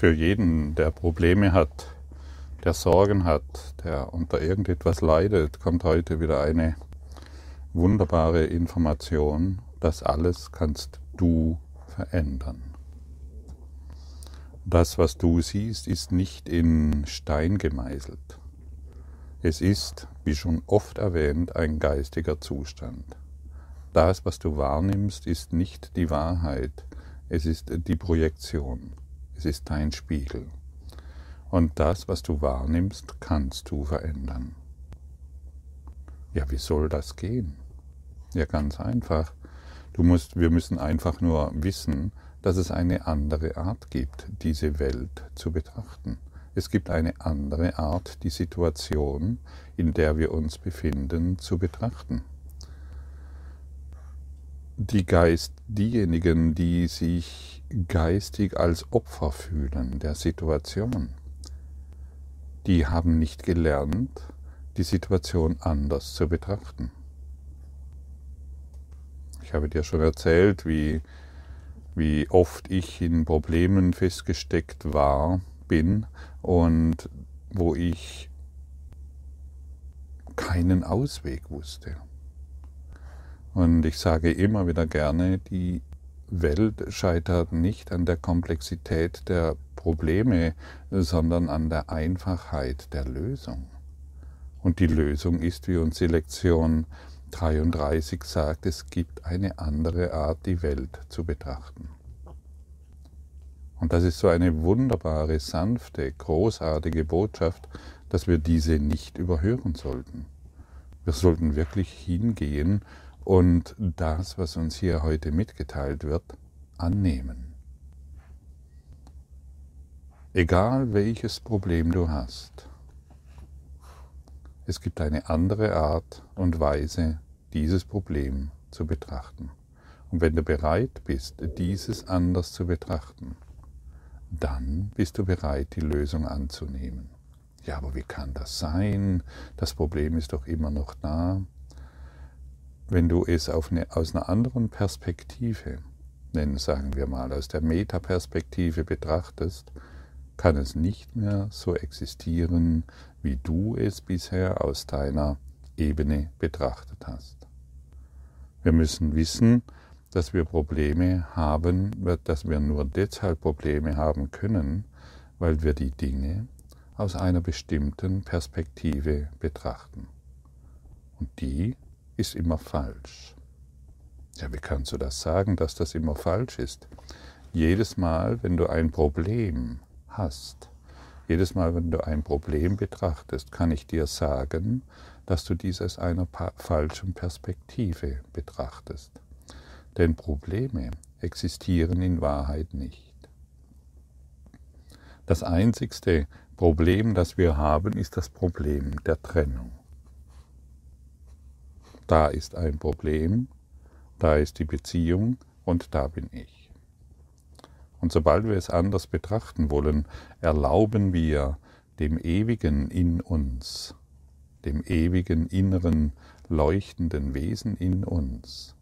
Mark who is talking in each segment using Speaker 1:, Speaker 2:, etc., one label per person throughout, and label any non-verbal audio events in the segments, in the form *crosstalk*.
Speaker 1: für jeden, der Probleme hat, der Sorgen hat, der unter irgendetwas leidet, kommt heute wieder eine wunderbare Information. Das alles kannst du verändern. Das, was du siehst, ist nicht in Stein gemeißelt. Es ist, wie schon oft erwähnt, ein geistiger Zustand. Das, was du wahrnimmst, ist nicht die Wahrheit, es ist die Projektion, es ist dein Spiegel. Und das, was du wahrnimmst, kannst du verändern. Ja, wie soll das gehen? Ja, ganz einfach. Du musst, wir müssen einfach nur wissen, dass es eine andere Art gibt, diese Welt zu betrachten. Es gibt eine andere Art, die Situation, in der wir uns befinden, zu betrachten. Die Geist, diejenigen, die sich geistig als Opfer fühlen der Situation, die haben nicht gelernt, die Situation anders zu betrachten. Ich habe dir schon erzählt, wie, wie oft ich in Problemen festgesteckt war, bin und wo ich keinen Ausweg wusste. Und ich sage immer wieder gerne, die Welt scheitert nicht an der Komplexität der Probleme, sondern an der Einfachheit der Lösung. Und die Lösung ist, wie uns die Lektion 33 sagt, es gibt eine andere Art, die Welt zu betrachten. Und das ist so eine wunderbare, sanfte, großartige Botschaft, dass wir diese nicht überhören sollten. Wir sollten wirklich hingehen und das, was uns hier heute mitgeteilt wird, annehmen. Egal welches Problem du hast, es gibt eine andere Art und Weise, dieses Problem zu betrachten. Und wenn du bereit bist, dieses anders zu betrachten, dann bist du bereit, die Lösung anzunehmen. Ja, aber wie kann das sein? Das Problem ist doch immer noch da. Wenn du es eine, aus einer anderen Perspektive, nennen sagen wir mal aus der Metaperspektive betrachtest, kann es nicht mehr so existieren, wie du es bisher aus deiner Ebene betrachtet hast. Wir müssen wissen, dass wir Probleme haben, dass wir nur deshalb Probleme haben können, weil wir die Dinge aus einer bestimmten Perspektive betrachten. Und die ist immer falsch. Ja, wie kannst du das sagen, dass das immer falsch ist? Jedes Mal, wenn du ein Problem hast, jedes Mal, wenn du ein Problem betrachtest, kann ich dir sagen, dass du dies aus einer falschen Perspektive betrachtest. Denn Probleme existieren in Wahrheit nicht. Das einzigste Problem, das wir haben, ist das Problem der Trennung. Da ist ein Problem, da ist die Beziehung und da bin ich. Und sobald wir es anders betrachten wollen, erlauben wir dem Ewigen in uns, dem ewigen inneren leuchtenden Wesen in uns,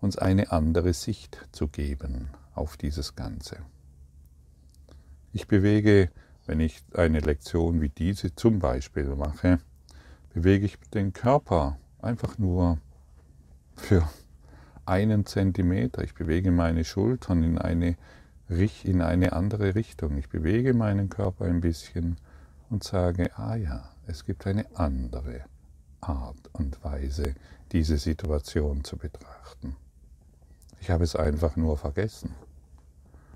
Speaker 1: uns eine andere Sicht zu geben auf dieses Ganze. Ich bewege, wenn ich eine Lektion wie diese zum Beispiel mache, bewege ich den Körper einfach nur für einen Zentimeter. Ich bewege meine Schultern in eine, in eine andere Richtung. Ich bewege meinen Körper ein bisschen und sage, ah ja, es gibt eine andere Art und Weise, diese Situation zu betrachten. Ich habe es einfach nur vergessen.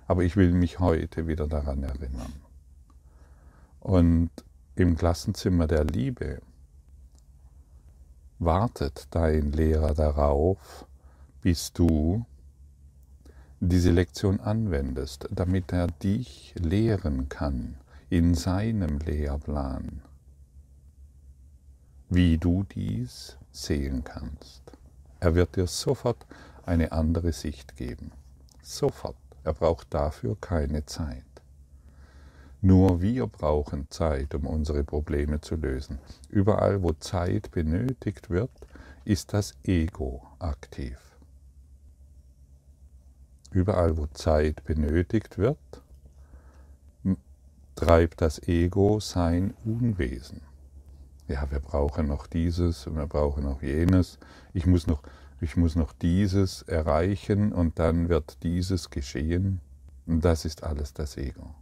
Speaker 1: Aber ich will mich heute wieder daran erinnern. Und im Klassenzimmer der Liebe wartet dein Lehrer darauf, bis du diese Lektion anwendest, damit er dich lehren kann in seinem Lehrplan, wie du dies sehen kannst. Er wird dir sofort eine andere Sicht geben. Sofort. Er braucht dafür keine Zeit. Nur wir brauchen Zeit, um unsere Probleme zu lösen. Überall, wo Zeit benötigt wird, ist das Ego aktiv. Überall, wo Zeit benötigt wird, treibt das Ego sein Unwesen. Ja, wir brauchen noch dieses und wir brauchen noch jenes. Ich muss noch, ich muss noch dieses erreichen und dann wird dieses geschehen. Und das ist alles das Ego.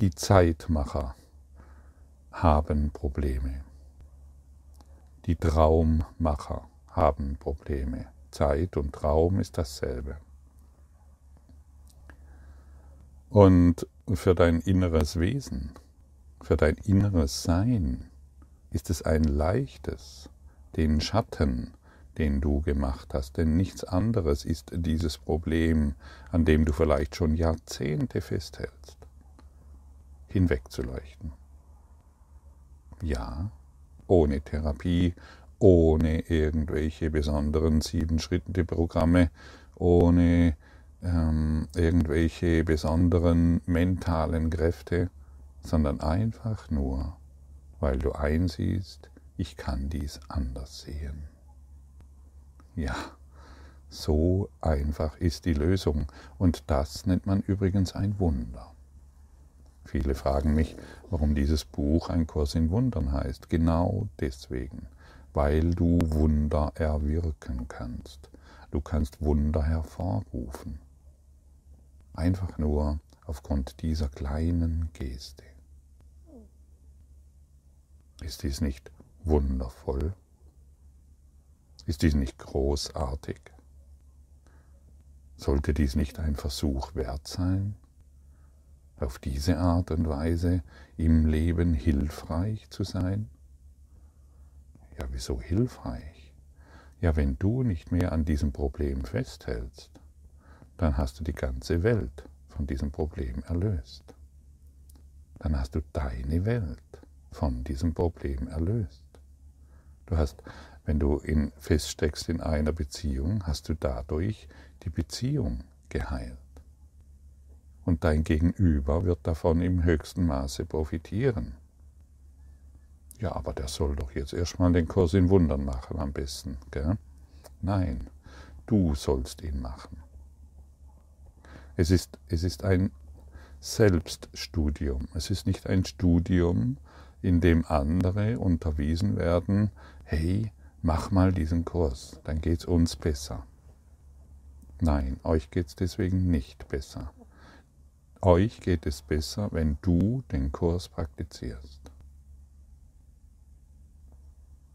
Speaker 1: Die Zeitmacher haben Probleme. Die Traummacher haben Probleme. Zeit und Traum ist dasselbe. Und für dein inneres Wesen, für dein inneres Sein ist es ein leichtes, den Schatten, den du gemacht hast, denn nichts anderes ist dieses Problem, an dem du vielleicht schon Jahrzehnte festhältst, hinwegzuleuchten. Ja, ohne Therapie, ohne irgendwelche besonderen sieben-Schritte-Programme, ohne ähm, irgendwelche besonderen mentalen Kräfte, sondern einfach nur, weil du einsiehst, ich kann dies anders sehen. Ja, so einfach ist die Lösung und das nennt man übrigens ein Wunder. Viele fragen mich, warum dieses Buch ein Kurs in Wundern heißt. Genau deswegen, weil du Wunder erwirken kannst. Du kannst Wunder hervorrufen. Einfach nur aufgrund dieser kleinen Geste. Ist dies nicht wundervoll? Ist dies nicht großartig? Sollte dies nicht ein Versuch wert sein, auf diese Art und Weise im Leben hilfreich zu sein? Ja, wieso hilfreich? Ja, wenn du nicht mehr an diesem Problem festhältst, dann hast du die ganze Welt von diesem Problem erlöst. Dann hast du deine Welt von diesem Problem erlöst. Du hast, wenn du in, feststeckst in einer Beziehung, hast du dadurch die Beziehung geheilt. Und dein Gegenüber wird davon im höchsten Maße profitieren. Ja, aber der soll doch jetzt erstmal den Kurs in Wundern machen am besten. Gell? Nein, du sollst ihn machen. Es ist, es ist ein Selbststudium. Es ist nicht ein Studium, in dem andere unterwiesen werden, hey, mach mal diesen Kurs, dann geht es uns besser. Nein, euch geht es deswegen nicht besser. Euch geht es besser, wenn du den Kurs praktizierst.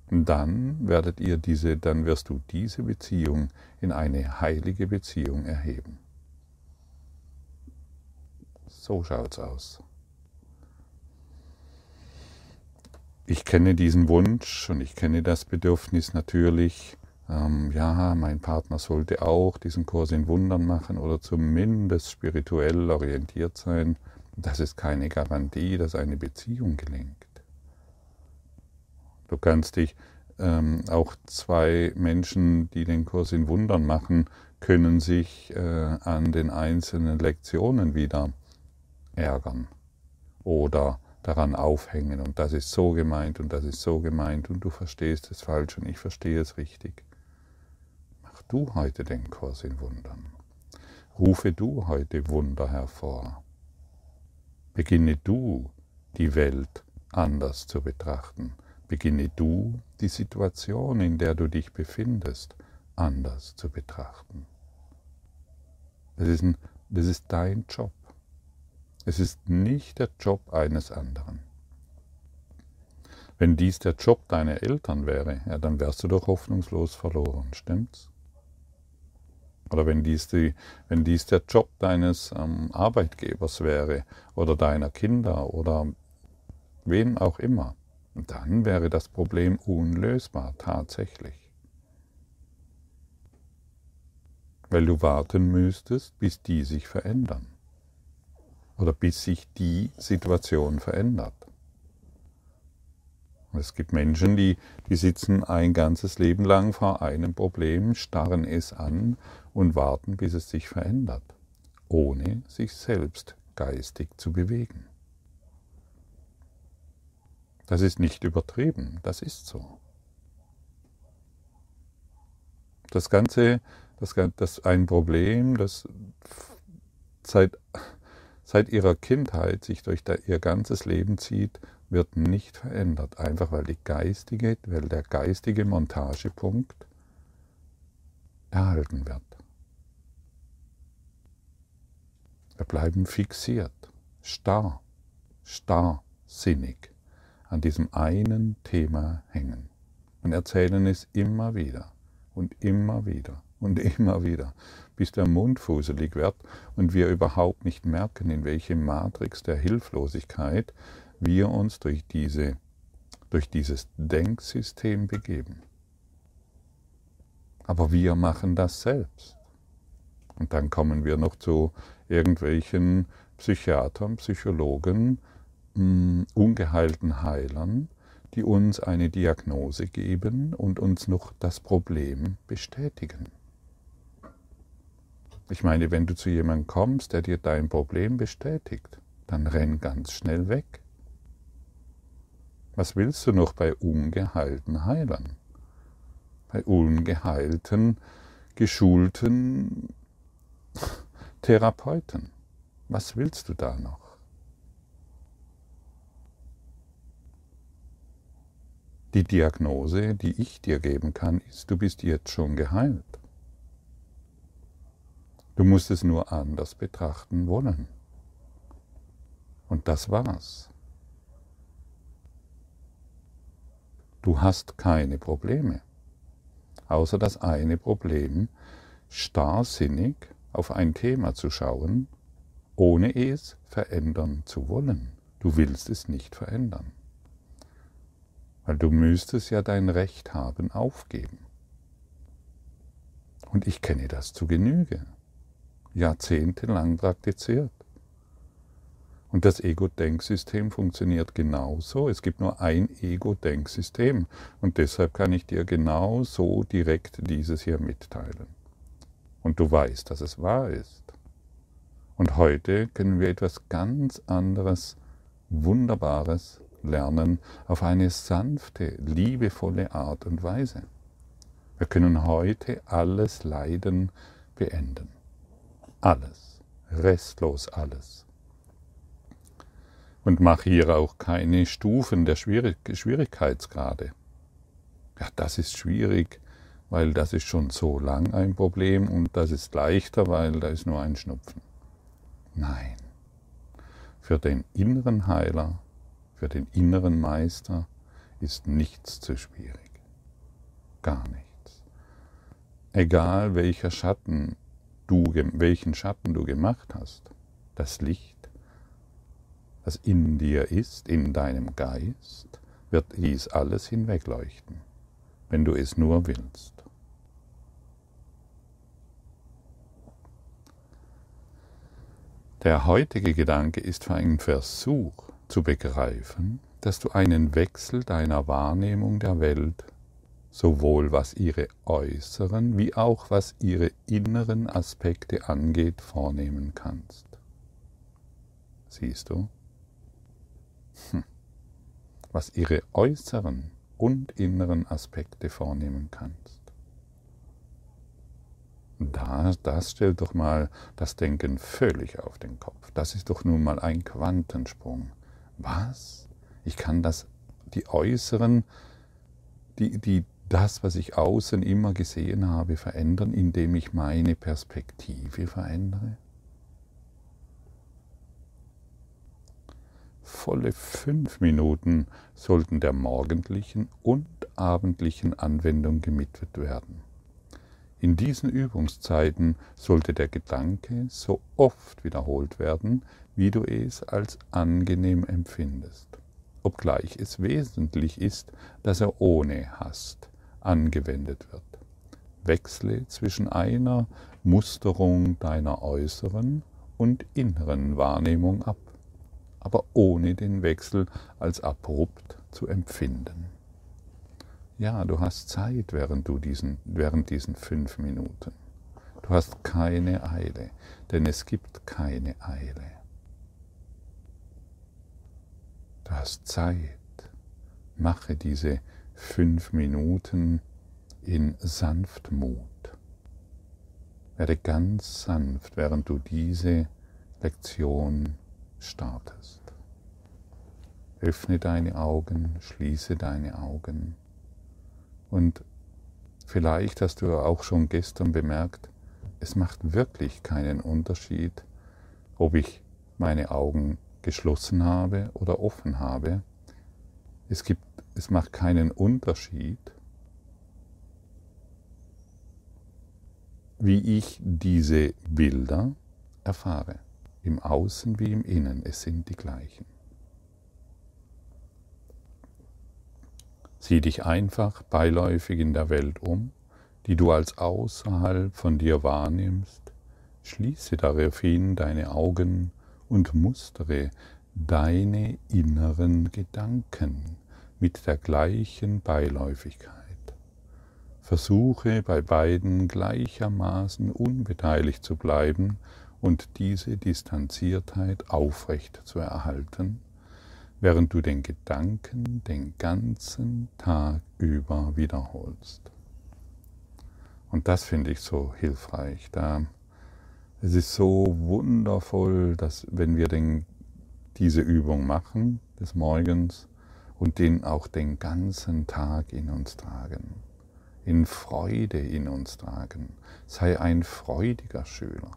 Speaker 1: Dann werdet ihr diese, dann wirst du diese Beziehung in eine heilige Beziehung erheben. So schaut's aus. Ich kenne diesen Wunsch und ich kenne das Bedürfnis natürlich, ähm, ja, mein Partner sollte auch diesen Kurs in Wundern machen oder zumindest spirituell orientiert sein. Das ist keine Garantie, dass eine Beziehung gelingt. Du kannst dich ähm, auch zwei Menschen, die den Kurs in Wundern machen, können sich äh, an den einzelnen Lektionen wieder ärgern oder daran aufhängen und das ist so gemeint und das ist so gemeint und du verstehst es falsch und ich verstehe es richtig. Du heute den Kurs in Wundern. Rufe du heute Wunder hervor. Beginne du die Welt anders zu betrachten. Beginne du die Situation, in der du dich befindest, anders zu betrachten. Das ist, ein, das ist dein Job. Es ist nicht der Job eines anderen. Wenn dies der Job deiner Eltern wäre, ja, dann wärst du doch hoffnungslos verloren, stimmt's? Oder wenn dies, die, wenn dies der Job deines ähm, Arbeitgebers wäre oder deiner Kinder oder wen auch immer, dann wäre das Problem unlösbar, tatsächlich. Weil du warten müsstest, bis die sich verändern oder bis sich die Situation verändert. Es gibt Menschen, die, die sitzen ein ganzes Leben lang vor einem Problem, starren es an und warten, bis es sich verändert, ohne sich selbst geistig zu bewegen. Das ist nicht übertrieben, das ist so. Das Ganze, das, das ein Problem, das seit, seit ihrer Kindheit sich durch ihr ganzes Leben zieht, wird nicht verändert, einfach weil, die geistige, weil der geistige Montagepunkt erhalten wird. Wir bleiben fixiert, starr, starrsinnig an diesem einen Thema hängen und erzählen es immer wieder und immer wieder und *laughs* immer wieder, bis der Mund fuselig wird und wir überhaupt nicht merken, in welche Matrix der Hilflosigkeit wir uns durch, diese, durch dieses Denksystem begeben. Aber wir machen das selbst. Und dann kommen wir noch zu irgendwelchen Psychiatern, Psychologen, mh, ungeheilten Heilern, die uns eine Diagnose geben und uns noch das Problem bestätigen. Ich meine, wenn du zu jemandem kommst, der dir dein Problem bestätigt, dann renn ganz schnell weg. Was willst du noch bei ungeheilten Heilern? Bei ungeheilten, geschulten *laughs* Therapeuten. Was willst du da noch? Die Diagnose, die ich dir geben kann, ist, du bist jetzt schon geheilt. Du musst es nur anders betrachten wollen. Und das war's. Du hast keine Probleme, außer das eine Problem, starrsinnig auf ein Thema zu schauen, ohne es verändern zu wollen. Du willst es nicht verändern. Weil du müsstest ja dein Recht haben aufgeben. Und ich kenne das zu Genüge, jahrzehntelang praktiziert. Und das Ego-Denksystem funktioniert genauso. Es gibt nur ein Ego-Denksystem. Und deshalb kann ich dir genau so direkt dieses hier mitteilen. Und du weißt, dass es wahr ist. Und heute können wir etwas ganz anderes, Wunderbares lernen auf eine sanfte, liebevolle Art und Weise. Wir können heute alles Leiden beenden. Alles, restlos alles. Und mach hier auch keine Stufen der Schwierig Schwierigkeitsgrade. Ja, das ist schwierig, weil das ist schon so lang ein Problem und das ist leichter, weil da ist nur ein Schnupfen. Nein. Für den inneren Heiler für den inneren Meister ist nichts zu schwierig. Gar nichts. Egal welcher Schatten du, welchen Schatten du gemacht hast, das Licht, das in dir ist, in deinem Geist, wird dies alles hinwegleuchten, wenn du es nur willst. Der heutige Gedanke ist für einen Versuch, zu begreifen, dass du einen Wechsel deiner Wahrnehmung der Welt, sowohl was ihre äußeren wie auch was ihre inneren Aspekte angeht, vornehmen kannst. Siehst du? Hm. Was ihre äußeren und inneren Aspekte vornehmen kannst. Da, das stellt doch mal das Denken völlig auf den Kopf. Das ist doch nun mal ein Quantensprung. Was? Ich kann das, die äußeren, die, die, das, was ich außen immer gesehen habe, verändern, indem ich meine Perspektive verändere? Volle fünf Minuten sollten der morgendlichen und abendlichen Anwendung gemietet werden. In diesen Übungszeiten sollte der Gedanke so oft wiederholt werden, wie du es als angenehm empfindest, obgleich es wesentlich ist, dass er ohne Hast angewendet wird. Wechsle zwischen einer Musterung deiner äußeren und inneren Wahrnehmung ab, aber ohne den Wechsel als abrupt zu empfinden. Ja, du hast Zeit während, du diesen, während diesen fünf Minuten. Du hast keine Eile, denn es gibt keine Eile. Du hast Zeit. Mache diese fünf Minuten in Sanftmut. Werde ganz sanft, während du diese Lektion startest. Öffne deine Augen, schließe deine Augen und vielleicht hast du auch schon gestern bemerkt, es macht wirklich keinen Unterschied, ob ich meine Augen geschlossen habe oder offen habe. Es, gibt, es macht keinen Unterschied, wie ich diese Bilder erfahre. Im Außen wie im Innen, es sind die gleichen. Sieh dich einfach beiläufig in der Welt um, die du als außerhalb von dir wahrnimmst, schließe daraufhin deine Augen und mustere deine inneren Gedanken mit der gleichen Beiläufigkeit. Versuche bei beiden gleichermaßen unbeteiligt zu bleiben und diese Distanziertheit aufrecht zu erhalten, während du den Gedanken den ganzen Tag über wiederholst. Und das finde ich so hilfreich. Da es ist so wundervoll, dass wenn wir den, diese Übung machen des Morgens und den auch den ganzen Tag in uns tragen in Freude in uns tragen. Sei ein freudiger Schüler.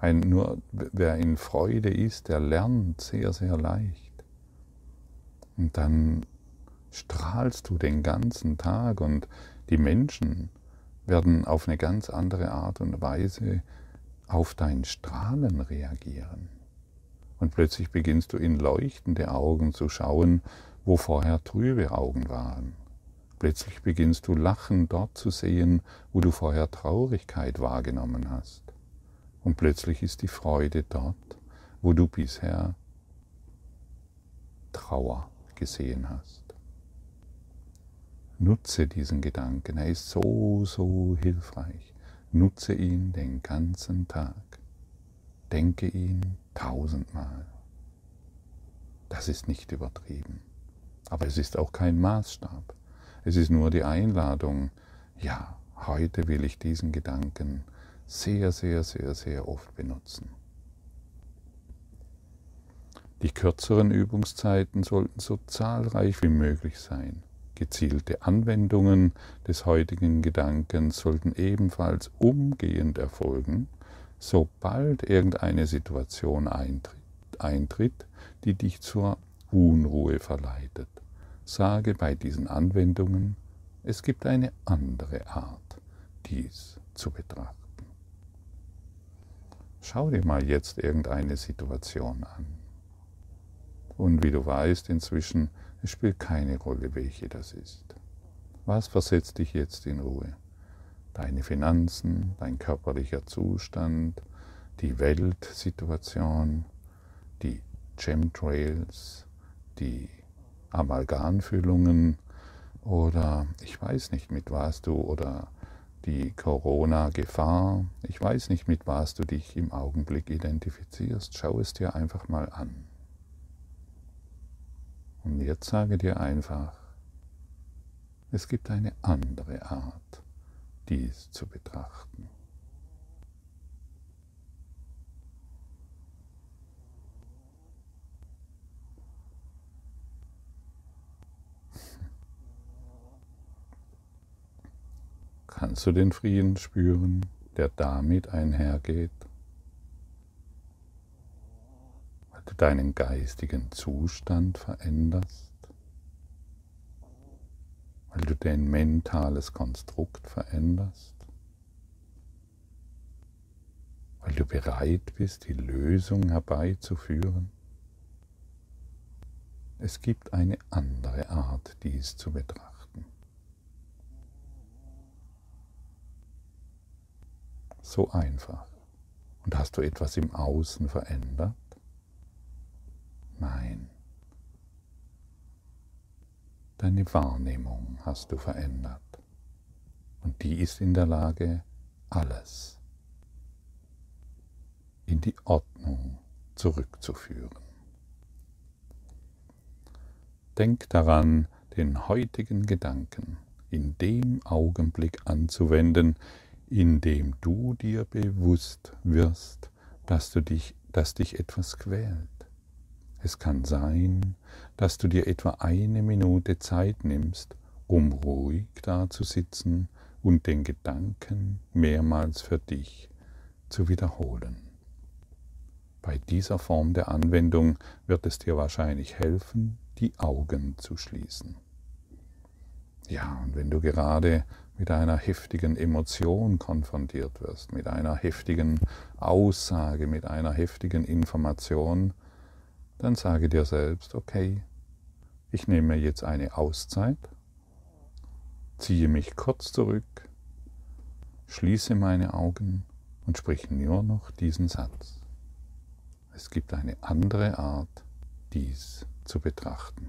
Speaker 1: Ein, nur wer in Freude ist, der lernt sehr, sehr leicht. Und dann strahlst du den ganzen Tag und die Menschen werden auf eine ganz andere Art und Weise auf dein Strahlen reagieren. Und plötzlich beginnst du in leuchtende Augen zu schauen, wo vorher trübe Augen waren. Plötzlich beginnst du Lachen dort zu sehen, wo du vorher Traurigkeit wahrgenommen hast. Und plötzlich ist die Freude dort, wo du bisher Trauer gesehen hast. Nutze diesen Gedanken, er ist so, so hilfreich. Nutze ihn den ganzen Tag. Denke ihn tausendmal. Das ist nicht übertrieben. Aber es ist auch kein Maßstab. Es ist nur die Einladung, ja, heute will ich diesen Gedanken sehr, sehr, sehr, sehr oft benutzen. Die kürzeren Übungszeiten sollten so zahlreich wie möglich sein. Gezielte Anwendungen des heutigen Gedankens sollten ebenfalls umgehend erfolgen, sobald irgendeine Situation eintritt, die dich zur Unruhe verleitet sage bei diesen Anwendungen, es gibt eine andere Art, dies zu betrachten. Schau dir mal jetzt irgendeine Situation an. Und wie du weißt inzwischen, es spielt keine Rolle, welche das ist. Was versetzt dich jetzt in Ruhe? Deine Finanzen, dein körperlicher Zustand, die Weltsituation, die Chemtrails, die Amalgamfüllungen oder ich weiß nicht, mit was du oder die Corona-Gefahr, ich weiß nicht, mit was du dich im Augenblick identifizierst. Schau es dir einfach mal an. Und jetzt sage dir einfach, es gibt eine andere Art, dies zu betrachten. Kannst du den Frieden spüren, der damit einhergeht? Weil du deinen geistigen Zustand veränderst? Weil du dein mentales Konstrukt veränderst? Weil du bereit bist, die Lösung herbeizuführen? Es gibt eine andere Art, dies zu betrachten. So einfach. Und hast du etwas im Außen verändert? Nein. Deine Wahrnehmung hast du verändert. Und die ist in der Lage, alles in die Ordnung zurückzuführen. Denk daran, den heutigen Gedanken in dem Augenblick anzuwenden, indem du dir bewusst wirst, dass du dich dass dich etwas quält. Es kann sein, dass du dir etwa eine Minute Zeit nimmst, um ruhig dazusitzen und den Gedanken mehrmals für dich zu wiederholen. Bei dieser Form der Anwendung wird es dir wahrscheinlich helfen, die Augen zu schließen. Ja, und wenn du gerade mit einer heftigen Emotion konfrontiert wirst, mit einer heftigen Aussage, mit einer heftigen Information, dann sage dir selbst, okay, ich nehme jetzt eine Auszeit, ziehe mich kurz zurück, schließe meine Augen und sprich nur noch diesen Satz. Es gibt eine andere Art, dies zu betrachten.